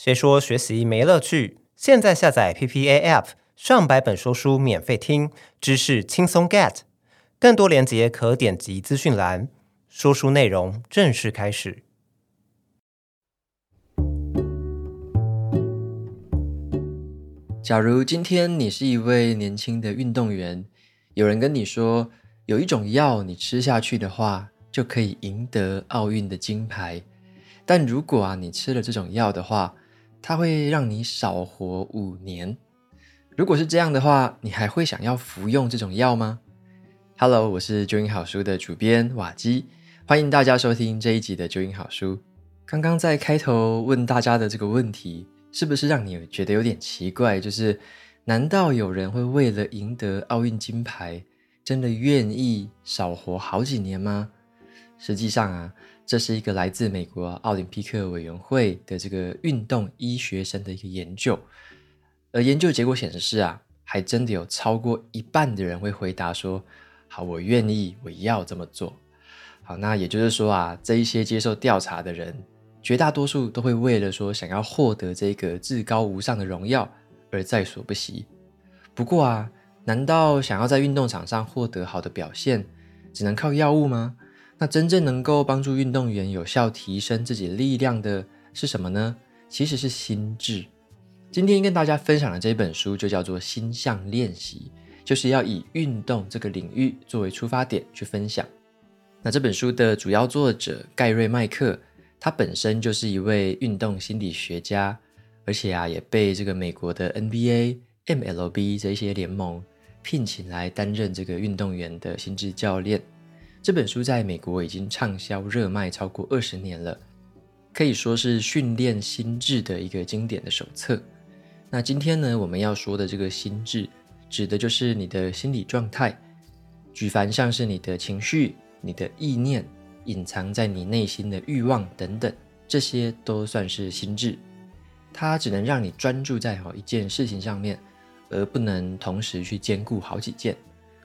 谁说学习没乐趣？现在下载 PPA App，上百本说书免费听，知识轻松 get。更多链接可点击资讯栏。说书内容正式开始。假如今天你是一位年轻的运动员，有人跟你说有一种药，你吃下去的话就可以赢得奥运的金牌。但如果啊，你吃了这种药的话，它会让你少活五年。如果是这样的话，你还会想要服用这种药吗？Hello，我是九英好书的主编瓦基，欢迎大家收听这一集的九英好书。刚刚在开头问大家的这个问题，是不是让你觉得有点奇怪？就是难道有人会为了赢得奥运金牌，真的愿意少活好几年吗？实际上啊。这是一个来自美国奥林匹克委员会的这个运动医学生的一个研究，而研究结果显示啊，还真的有超过一半的人会回答说：“好，我愿意，我要这么做。”好，那也就是说啊，这一些接受调查的人，绝大多数都会为了说想要获得这个至高无上的荣耀而在所不惜。不过啊，难道想要在运动场上获得好的表现，只能靠药物吗？那真正能够帮助运动员有效提升自己力量的是什么呢？其实是心智。今天跟大家分享的这本书就叫做《心象练习》，就是要以运动这个领域作为出发点去分享。那这本书的主要作者盖瑞麦克，他本身就是一位运动心理学家，而且啊也被这个美国的 NBA、MLB 这些联盟聘请来担任这个运动员的心智教练。这本书在美国已经畅销热卖超过二十年了，可以说是训练心智的一个经典的手册。那今天呢，我们要说的这个心智，指的就是你的心理状态，举凡像是你的情绪、你的意念、隐藏在你内心的欲望等等，这些都算是心智。它只能让你专注在好一件事情上面，而不能同时去兼顾好几件。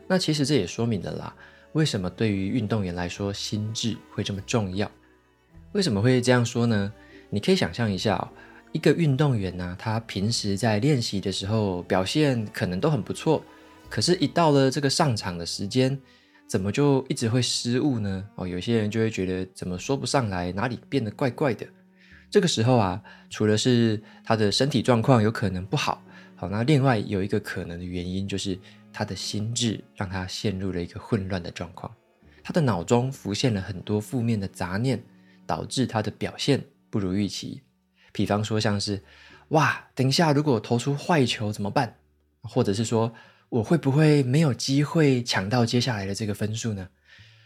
那其实这也说明了啦。为什么对于运动员来说，心智会这么重要？为什么会这样说呢？你可以想象一下，一个运动员呢，他平时在练习的时候表现可能都很不错，可是，一到了这个上场的时间，怎么就一直会失误呢？哦，有些人就会觉得怎么说不上来，哪里变得怪怪的。这个时候啊，除了是他的身体状况有可能不好，好，那另外有一个可能的原因就是。他的心智让他陷入了一个混乱的状况，他的脑中浮现了很多负面的杂念，导致他的表现不如预期。比方说，像是哇，等一下如果投出坏球怎么办？或者是说我会不会没有机会抢到接下来的这个分数呢？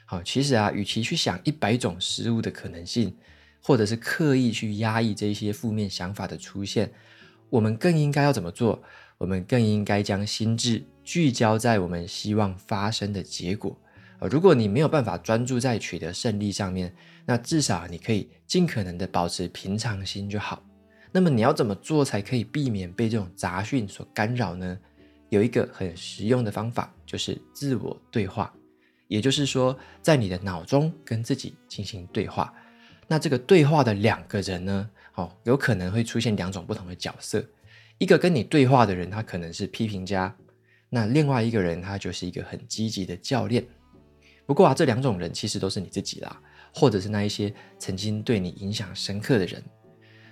好，其实啊，与其去想一百种失误的可能性，或者是刻意去压抑这些负面想法的出现，我们更应该要怎么做？我们更应该将心智。聚焦在我们希望发生的结果。呃，如果你没有办法专注在取得胜利上面，那至少你可以尽可能的保持平常心就好。那么你要怎么做才可以避免被这种杂讯所干扰呢？有一个很实用的方法，就是自我对话。也就是说，在你的脑中跟自己进行对话。那这个对话的两个人呢，哦，有可能会出现两种不同的角色。一个跟你对话的人，他可能是批评家。那另外一个人，他就是一个很积极的教练。不过啊，这两种人其实都是你自己啦，或者是那一些曾经对你影响深刻的人。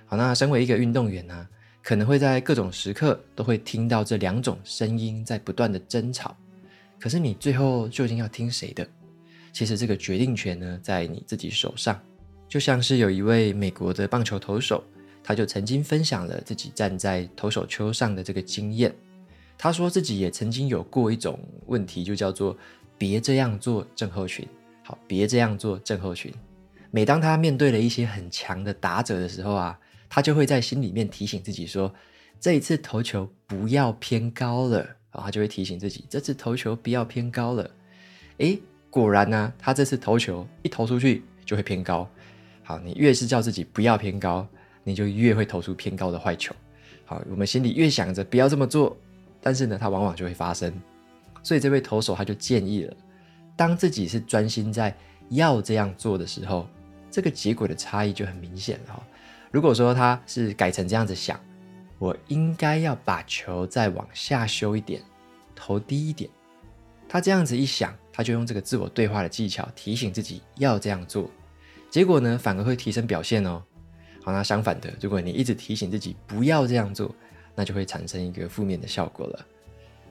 好，那身为一个运动员呢，可能会在各种时刻都会听到这两种声音在不断的争吵。可是你最后究竟要听谁的？其实这个决定权呢，在你自己手上。就像是有一位美国的棒球投手，他就曾经分享了自己站在投手丘上的这个经验。他说自己也曾经有过一种问题，就叫做“别这样做”症候群。好，别这样做症候群。每当他面对了一些很强的打者的时候啊，他就会在心里面提醒自己说：“这一次投球不要偏高了。”然后他就会提醒自己：“这次投球不要偏高了。”诶，果然呢，他这次投球一投出去就会偏高。好，你越是叫自己不要偏高，你就越会投出偏高的坏球。好，我们心里越想着不要这么做。但是呢，它往往就会发生，所以这位投手他就建议了，当自己是专心在要这样做的时候，这个结果的差异就很明显了。如果说他是改成这样子想，我应该要把球再往下修一点，投低一点。他这样子一想，他就用这个自我对话的技巧提醒自己要这样做，结果呢，反而会提升表现哦。好，那相反的，如果你一直提醒自己不要这样做，那就会产生一个负面的效果了。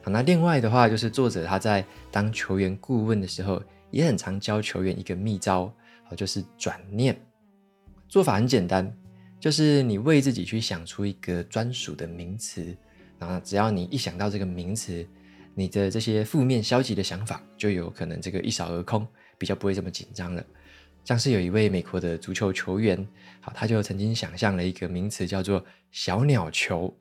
好，那另外的话，就是作者他在当球员顾问的时候，也很常教球员一个秘招，好，就是转念。做法很简单，就是你为自己去想出一个专属的名词，然后只要你一想到这个名词，你的这些负面消极的想法就有可能这个一扫而空，比较不会这么紧张了。像是有一位美国的足球球员，好，他就曾经想象了一个名词叫做“小鸟球”。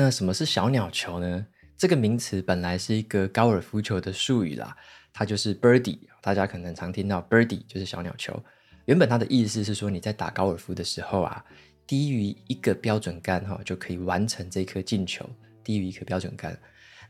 那什么是小鸟球呢？这个名词本来是一个高尔夫球的术语啦，它就是 birdie，大家可能常听到 birdie 就是小鸟球。原本它的意思是说你在打高尔夫的时候啊，低于一个标准杆哈就可以完成这颗进球，低于一颗标准杆。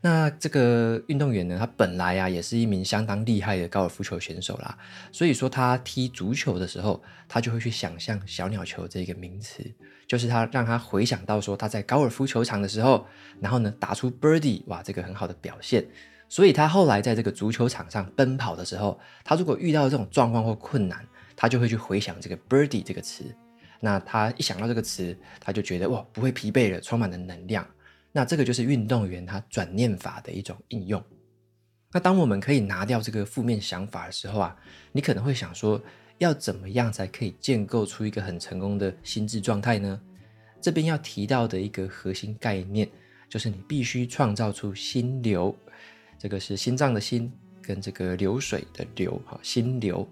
那这个运动员呢，他本来啊也是一名相当厉害的高尔夫球选手啦，所以说他踢足球的时候，他就会去想象小鸟球这个名词，就是他让他回想到说他在高尔夫球场的时候，然后呢打出 birdie，哇，这个很好的表现。所以他后来在这个足球场上奔跑的时候，他如果遇到这种状况或困难，他就会去回想这个 birdie 这个词。那他一想到这个词，他就觉得哇，不会疲惫了，充满了能量。那这个就是运动员他转念法的一种应用。那当我们可以拿掉这个负面想法的时候啊，你可能会想说，要怎么样才可以建构出一个很成功的心智状态呢？这边要提到的一个核心概念，就是你必须创造出心流。这个是心脏的心跟这个流水的流，哈，心流。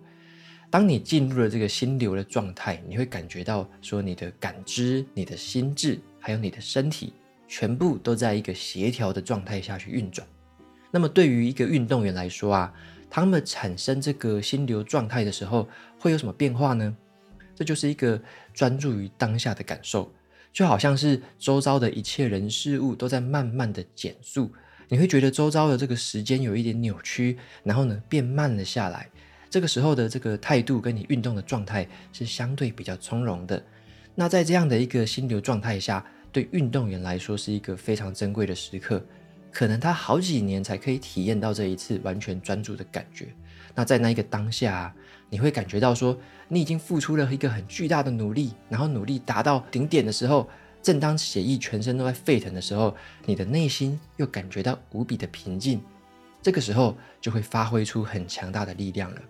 当你进入了这个心流的状态，你会感觉到说，你的感知、你的心智，还有你的身体。全部都在一个协调的状态下去运转。那么对于一个运动员来说啊，他们产生这个心流状态的时候，会有什么变化呢？这就是一个专注于当下的感受，就好像是周遭的一切人事物都在慢慢的减速，你会觉得周遭的这个时间有一点扭曲，然后呢变慢了下来。这个时候的这个态度跟你运动的状态是相对比较从容的。那在这样的一个心流状态下，对运动员来说是一个非常珍贵的时刻，可能他好几年才可以体验到这一次完全专注的感觉。那在那一个当下，你会感觉到说，你已经付出了一个很巨大的努力，然后努力达到顶点的时候，正当血液全身都在沸腾的时候，你的内心又感觉到无比的平静。这个时候就会发挥出很强大的力量了。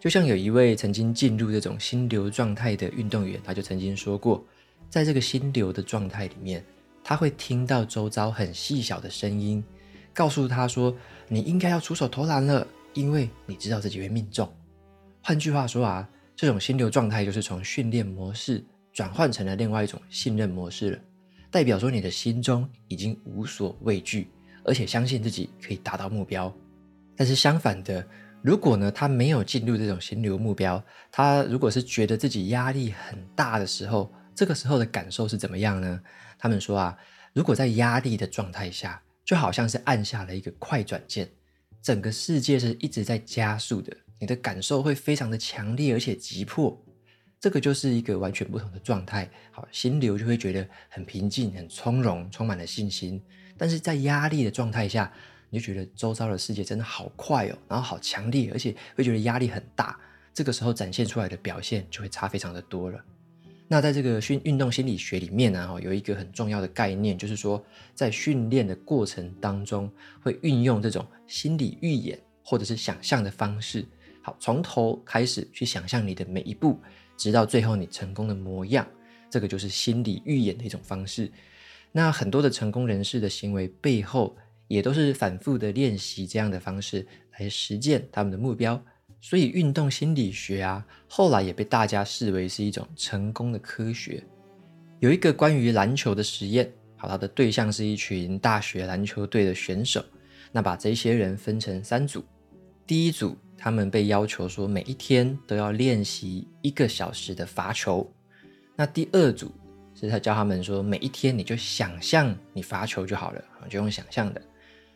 就像有一位曾经进入这种心流状态的运动员，他就曾经说过。在这个心流的状态里面，他会听到周遭很细小的声音，告诉他说：“你应该要出手投篮了，因为你知道自己会命中。”换句话说啊，这种心流状态就是从训练模式转换成了另外一种信任模式了，代表说你的心中已经无所畏惧，而且相信自己可以达到目标。但是相反的，如果呢，他没有进入这种心流目标，他如果是觉得自己压力很大的时候，这个时候的感受是怎么样呢？他们说啊，如果在压力的状态下，就好像是按下了一个快转键，整个世界是一直在加速的，你的感受会非常的强烈而且急迫。这个就是一个完全不同的状态。好，心流就会觉得很平静、很从容，充满了信心。但是在压力的状态下，你就觉得周遭的世界真的好快哦，然后好强烈，而且会觉得压力很大。这个时候展现出来的表现就会差非常的多了。那在这个训运动心理学里面呢，有一个很重要的概念，就是说在训练的过程当中，会运用这种心理预演或者是想象的方式，好，从头开始去想象你的每一步，直到最后你成功的模样，这个就是心理预演的一种方式。那很多的成功人士的行为背后，也都是反复的练习这样的方式来实践他们的目标。所以，运动心理学啊，后来也被大家视为是一种成功的科学。有一个关于篮球的实验，好，它的对象是一群大学篮球队的选手。那把这些人分成三组，第一组他们被要求说每一天都要练习一个小时的罚球。那第二组是他教他们说每一天你就想象你罚球就好了，就用想象的。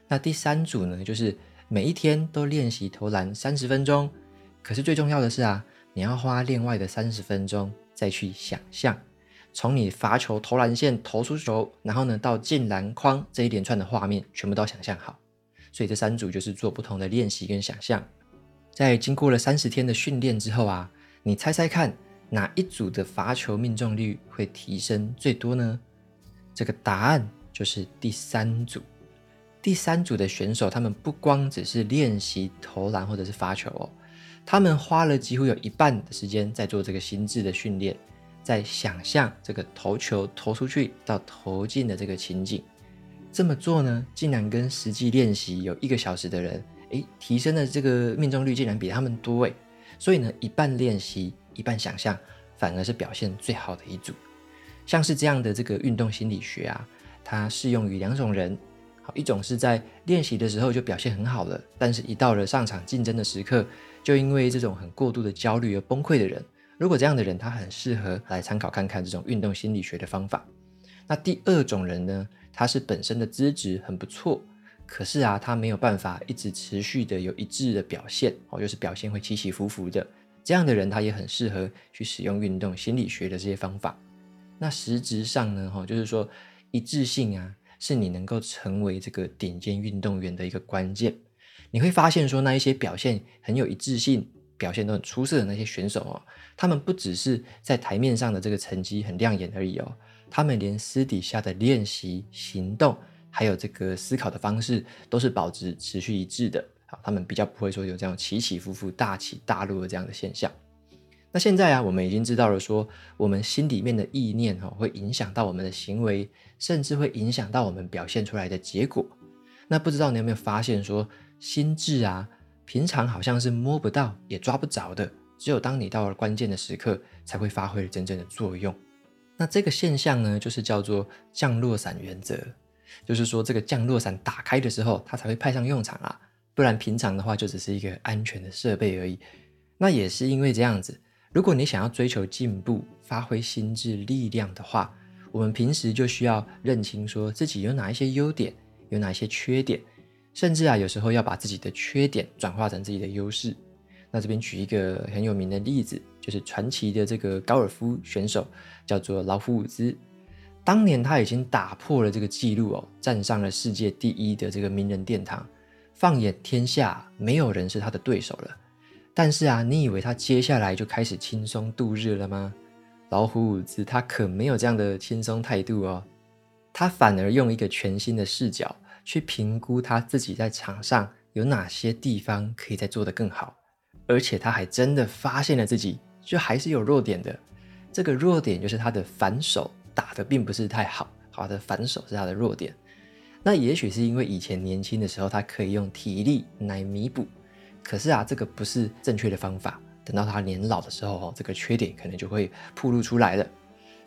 那第三组呢，就是。每一天都练习投篮三十分钟，可是最重要的是啊，你要花另外的三十分钟再去想象，从你罚球投篮线投出球，然后呢到进篮筐这一连串的画面，全部都想象好。所以这三组就是做不同的练习跟想象。在经过了三十天的训练之后啊，你猜猜看，哪一组的罚球命中率会提升最多呢？这个答案就是第三组。第三组的选手，他们不光只是练习投篮或者是发球哦，他们花了几乎有一半的时间在做这个心智的训练，在想象这个投球投出去到投进的这个情景。这么做呢，竟然跟实际练习有一个小时的人，诶，提升的这个命中率竟然比他们多诶。所以呢，一半练习，一半想象，反而是表现最好的一组。像是这样的这个运动心理学啊，它适用于两种人。好，一种是在练习的时候就表现很好了，但是一到了上场竞争的时刻，就因为这种很过度的焦虑而崩溃的人。如果这样的人，他很适合来参考看看这种运动心理学的方法。那第二种人呢，他是本身的资质很不错，可是啊，他没有办法一直持续的有一致的表现，哦，就是表现会起起伏伏的。这样的人，他也很适合去使用运动心理学的这些方法。那实质上呢，哈，就是说一致性啊。是你能够成为这个顶尖运动员的一个关键。你会发现说，那一些表现很有一致性、表现都很出色的那些选手哦，他们不只是在台面上的这个成绩很亮眼而已哦，他们连私底下的练习、行动，还有这个思考的方式，都是保持持续一致的。好，他们比较不会说有这样起起伏伏、大起大落的这样的现象。那现在啊，我们已经知道了说，我们心里面的意念哈，会影响到我们的行为，甚至会影响到我们表现出来的结果。那不知道你有没有发现，说心智啊，平常好像是摸不到也抓不着的，只有当你到了关键的时刻，才会发挥真正的作用。那这个现象呢，就是叫做降落伞原则，就是说这个降落伞打开的时候，它才会派上用场啊，不然平常的话就只是一个安全的设备而已。那也是因为这样子。如果你想要追求进步、发挥心智力量的话，我们平时就需要认清说自己有哪一些优点，有哪一些缺点，甚至啊，有时候要把自己的缺点转化成自己的优势。那这边举一个很有名的例子，就是传奇的这个高尔夫选手，叫做劳夫伍兹。当年他已经打破了这个纪录哦，站上了世界第一的这个名人殿堂，放眼天下，没有人是他的对手了。但是啊，你以为他接下来就开始轻松度日了吗？老虎伍兹他可没有这样的轻松态度哦，他反而用一个全新的视角去评估他自己在场上有哪些地方可以再做得更好，而且他还真的发现了自己就还是有弱点的。这个弱点就是他的反手打得并不是太好，好的反手是他的弱点。那也许是因为以前年轻的时候他可以用体力来弥补。可是啊，这个不是正确的方法。等到他年老的时候，这个缺点可能就会暴露出来了。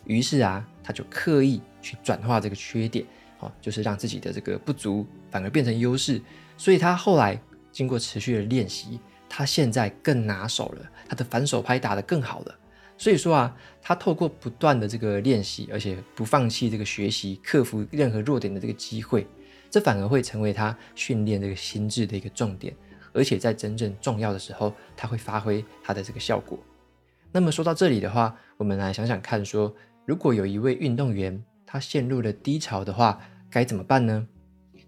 于是啊，他就刻意去转化这个缺点，哦，就是让自己的这个不足反而变成优势。所以他后来经过持续的练习，他现在更拿手了，他的反手拍打得更好了。所以说啊，他透过不断的这个练习，而且不放弃这个学习，克服任何弱点的这个机会，这反而会成为他训练这个心智的一个重点。而且在真正重要的时候，它会发挥它的这个效果。那么说到这里的话，我们来想想看，说如果有一位运动员他陷入了低潮的话，该怎么办呢？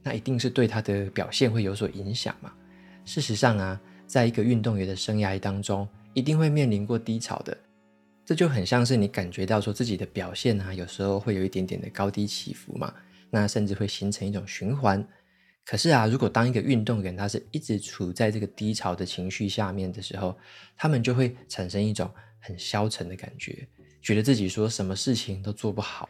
那一定是对他的表现会有所影响嘛。事实上啊，在一个运动员的生涯当中，一定会面临过低潮的。这就很像是你感觉到说自己的表现啊，有时候会有一点点的高低起伏嘛，那甚至会形成一种循环。可是啊，如果当一个运动员他是一直处在这个低潮的情绪下面的时候，他们就会产生一种很消沉的感觉，觉得自己说什么事情都做不好。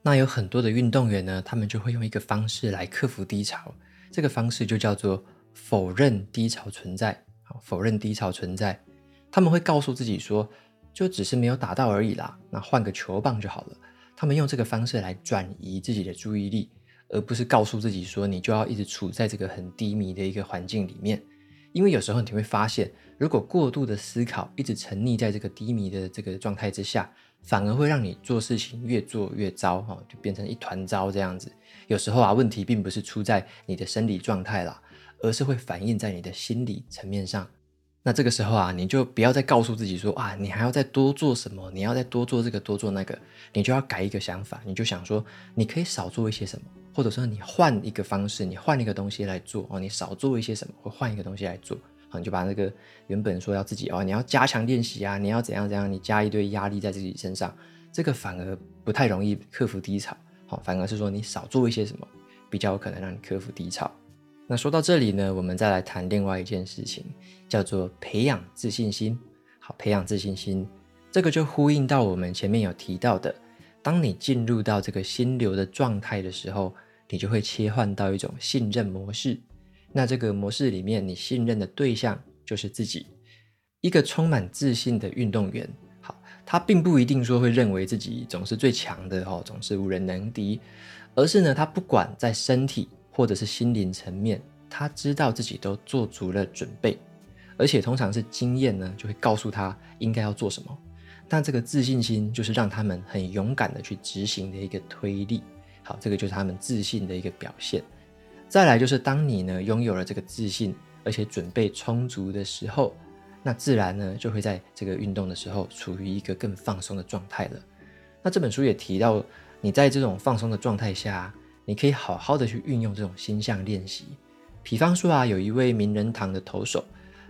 那有很多的运动员呢，他们就会用一个方式来克服低潮，这个方式就叫做否认低潮存在。否认低潮存在，他们会告诉自己说，就只是没有打到而已啦，那换个球棒就好了。他们用这个方式来转移自己的注意力。而不是告诉自己说，你就要一直处在这个很低迷的一个环境里面，因为有时候你会发现，如果过度的思考，一直沉溺在这个低迷的这个状态之下，反而会让你做事情越做越糟，哈，就变成一团糟这样子。有时候啊，问题并不是出在你的生理状态啦，而是会反映在你的心理层面上。那这个时候啊，你就不要再告诉自己说啊，你还要再多做什么，你要再多做这个多做那个，你就要改一个想法，你就想说，你可以少做一些什么，或者说你换一个方式，你换一个东西来做哦，你少做一些什么，或换一个东西来做。你就把那个原本说要自己哦，你要加强练习啊，你要怎样怎样，你加一堆压力在自己身上，这个反而不太容易克服低潮。好，反而是说你少做一些什么，比较有可能让你克服低潮。那说到这里呢，我们再来谈另外一件事情，叫做培养自信心。好，培养自信心，这个就呼应到我们前面有提到的，当你进入到这个心流的状态的时候，你就会切换到一种信任模式。那这个模式里面，你信任的对象就是自己。一个充满自信的运动员，好，他并不一定说会认为自己总是最强的哦，总是无人能敌，而是呢，他不管在身体或者是心灵层面，他知道自己都做足了准备，而且通常是经验呢就会告诉他应该要做什么。那这个自信心就是让他们很勇敢的去执行的一个推力。好，这个就是他们自信的一个表现。再来就是，当你呢拥有了这个自信，而且准备充足的时候，那自然呢就会在这个运动的时候处于一个更放松的状态了。那这本书也提到，你在这种放松的状态下，你可以好好的去运用这种心象练习。比方说啊，有一位名人堂的投手，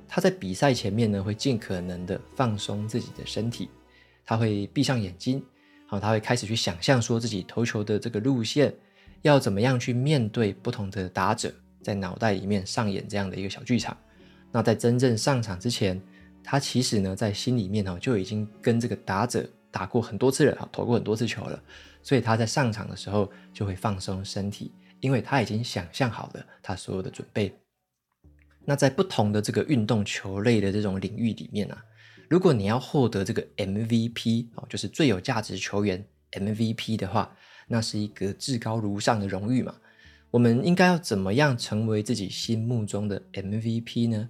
他在比赛前面呢会尽可能的放松自己的身体，他会闭上眼睛，好，他会开始去想象说自己投球的这个路线。要怎么样去面对不同的打者，在脑袋里面上演这样的一个小剧场？那在真正上场之前，他其实呢在心里面就已经跟这个打者打过很多次了，投过很多次球了，所以他在上场的时候就会放松身体，因为他已经想象好了他所有的准备。那在不同的这个运动球类的这种领域里面啊，如果你要获得这个 MVP 哦，就是最有价值球员 MVP 的话。那是一个至高无上的荣誉嘛？我们应该要怎么样成为自己心目中的 MVP 呢？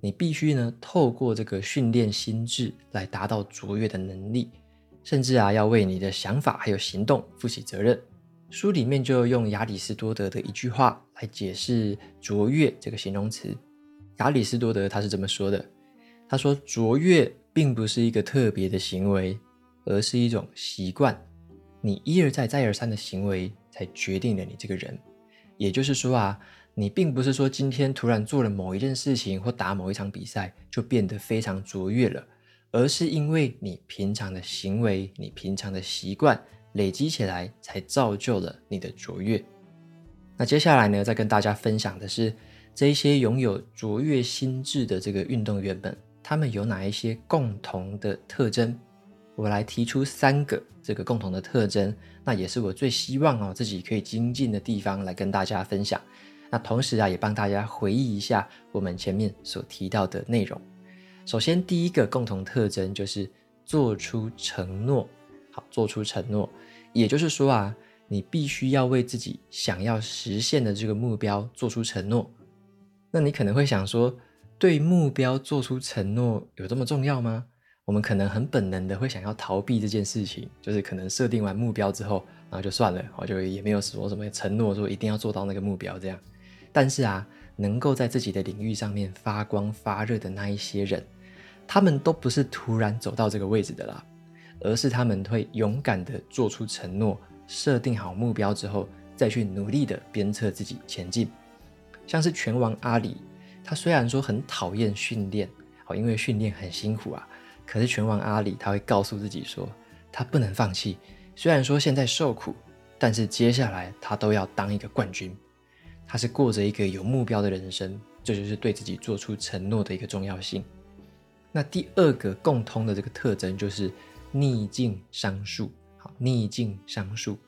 你必须呢透过这个训练心智来达到卓越的能力，甚至啊要为你的想法还有行动负起责任。书里面就用亚里士多德的一句话来解释卓越这个形容词。亚里士多德他是这么说的：他说卓越并不是一个特别的行为，而是一种习惯。你一而再、再而三的行为，才决定了你这个人。也就是说啊，你并不是说今天突然做了某一件事情或打某一场比赛，就变得非常卓越了，而是因为你平常的行为、你平常的习惯累积起来，才造就了你的卓越。那接下来呢，再跟大家分享的是，这一些拥有卓越心智的这个运动员们，他们有哪一些共同的特征？我来提出三个这个共同的特征，那也是我最希望哦自己可以精进的地方，来跟大家分享。那同时啊，也帮大家回忆一下我们前面所提到的内容。首先，第一个共同特征就是做出承诺。好，做出承诺，也就是说啊，你必须要为自己想要实现的这个目标做出承诺。那你可能会想说，对目标做出承诺有这么重要吗？我们可能很本能的会想要逃避这件事情，就是可能设定完目标之后，然后就算了，我就也没有说什么承诺，说一定要做到那个目标这样。但是啊，能够在自己的领域上面发光发热的那一些人，他们都不是突然走到这个位置的啦，而是他们会勇敢的做出承诺，设定好目标之后，再去努力的鞭策自己前进。像是拳王阿里，他虽然说很讨厌训练，哦，因为训练很辛苦啊。可是拳王阿里他会告诉自己说，他不能放弃。虽然说现在受苦，但是接下来他都要当一个冠军。他是过着一个有目标的人生，这就是对自己做出承诺的一个重要性。那第二个共通的这个特征就是逆境商数。好，逆境商数，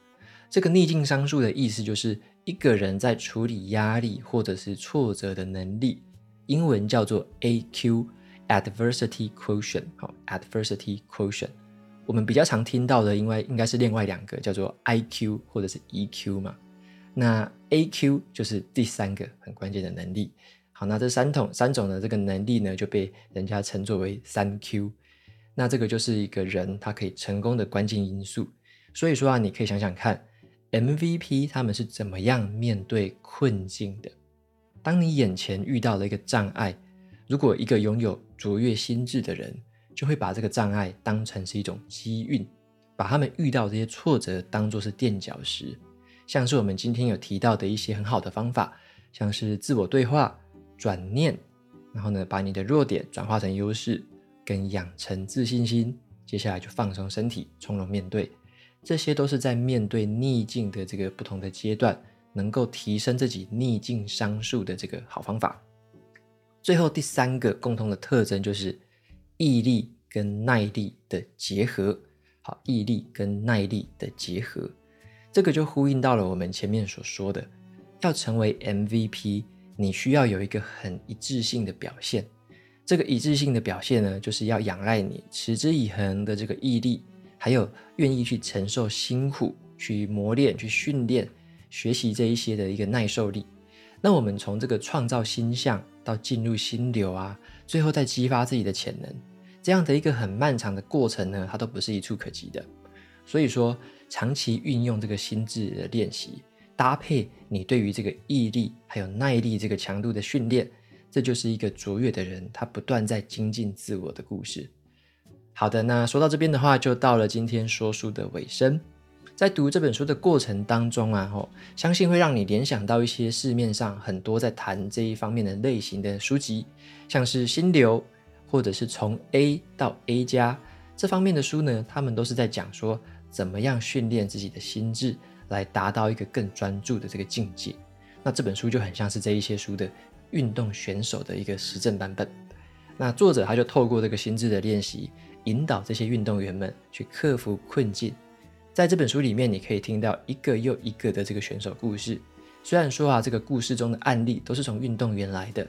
这个逆境商数的意思就是一个人在处理压力或者是挫折的能力，英文叫做 AQ。Adversity quotient，好，Adversity quotient，我们比较常听到的，因为应该是另外两个，叫做 IQ 或者是 EQ 嘛。那 AQ 就是第三个很关键的能力。好，那这三种三种的这个能力呢，就被人家称作为三 Q。那这个就是一个人他可以成功的关键因素。所以说啊，你可以想想看，MVP 他们是怎么样面对困境的？当你眼前遇到了一个障碍。如果一个拥有卓越心智的人，就会把这个障碍当成是一种机运，把他们遇到这些挫折当作是垫脚石。像是我们今天有提到的一些很好的方法，像是自我对话、转念，然后呢，把你的弱点转化成优势，跟养成自信心。接下来就放松身体，从容面对。这些都是在面对逆境的这个不同的阶段，能够提升自己逆境商数的这个好方法。最后第三个共同的特征就是毅力跟耐力的结合。好，毅力跟耐力的结合。这个就呼应到了我们前面所说的，要成为 MVP，你需要有一个很一致性的表现。这个一致性的表现呢，就是要仰赖你持之以恒的这个毅力，还有愿意去承受辛苦、去磨练、去训练、学习这一些的一个耐受力。那我们从这个创造心象到进入心流啊，最后再激发自己的潜能，这样的一个很漫长的过程呢，它都不是一触可及的。所以说，长期运用这个心智的练习，搭配你对于这个毅力还有耐力这个强度的训练，这就是一个卓越的人他不断在精进自我的故事。好的，那说到这边的话，就到了今天说书的尾声。在读这本书的过程当中啊，吼，相信会让你联想到一些市面上很多在谈这一方面的类型的书籍，像是心流，或者是从 A 到 A 加这方面的书呢，他们都是在讲说。怎么样训练自己的心智，来达到一个更专注的这个境界？那这本书就很像是这一些书的运动选手的一个实证版本。那作者他就透过这个心智的练习，引导这些运动员们去克服困境。在这本书里面，你可以听到一个又一个的这个选手故事。虽然说啊，这个故事中的案例都是从运动员来的，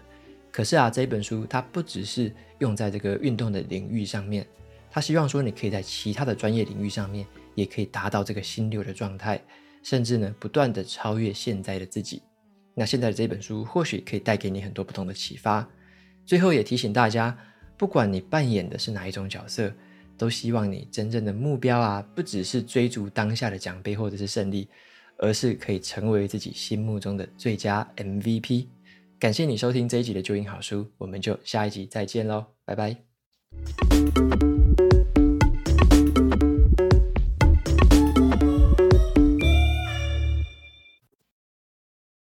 可是啊，这本书它不只是用在这个运动的领域上面，他希望说你可以在其他的专业领域上面。也可以达到这个心流的状态，甚至呢，不断的超越现在的自己。那现在的这本书或许可以带给你很多不同的启发。最后也提醒大家，不管你扮演的是哪一种角色，都希望你真正的目标啊，不只是追逐当下的奖杯或者是胜利，而是可以成为自己心目中的最佳 MVP。感谢你收听这一集的旧英好书，我们就下一集再见喽，拜拜。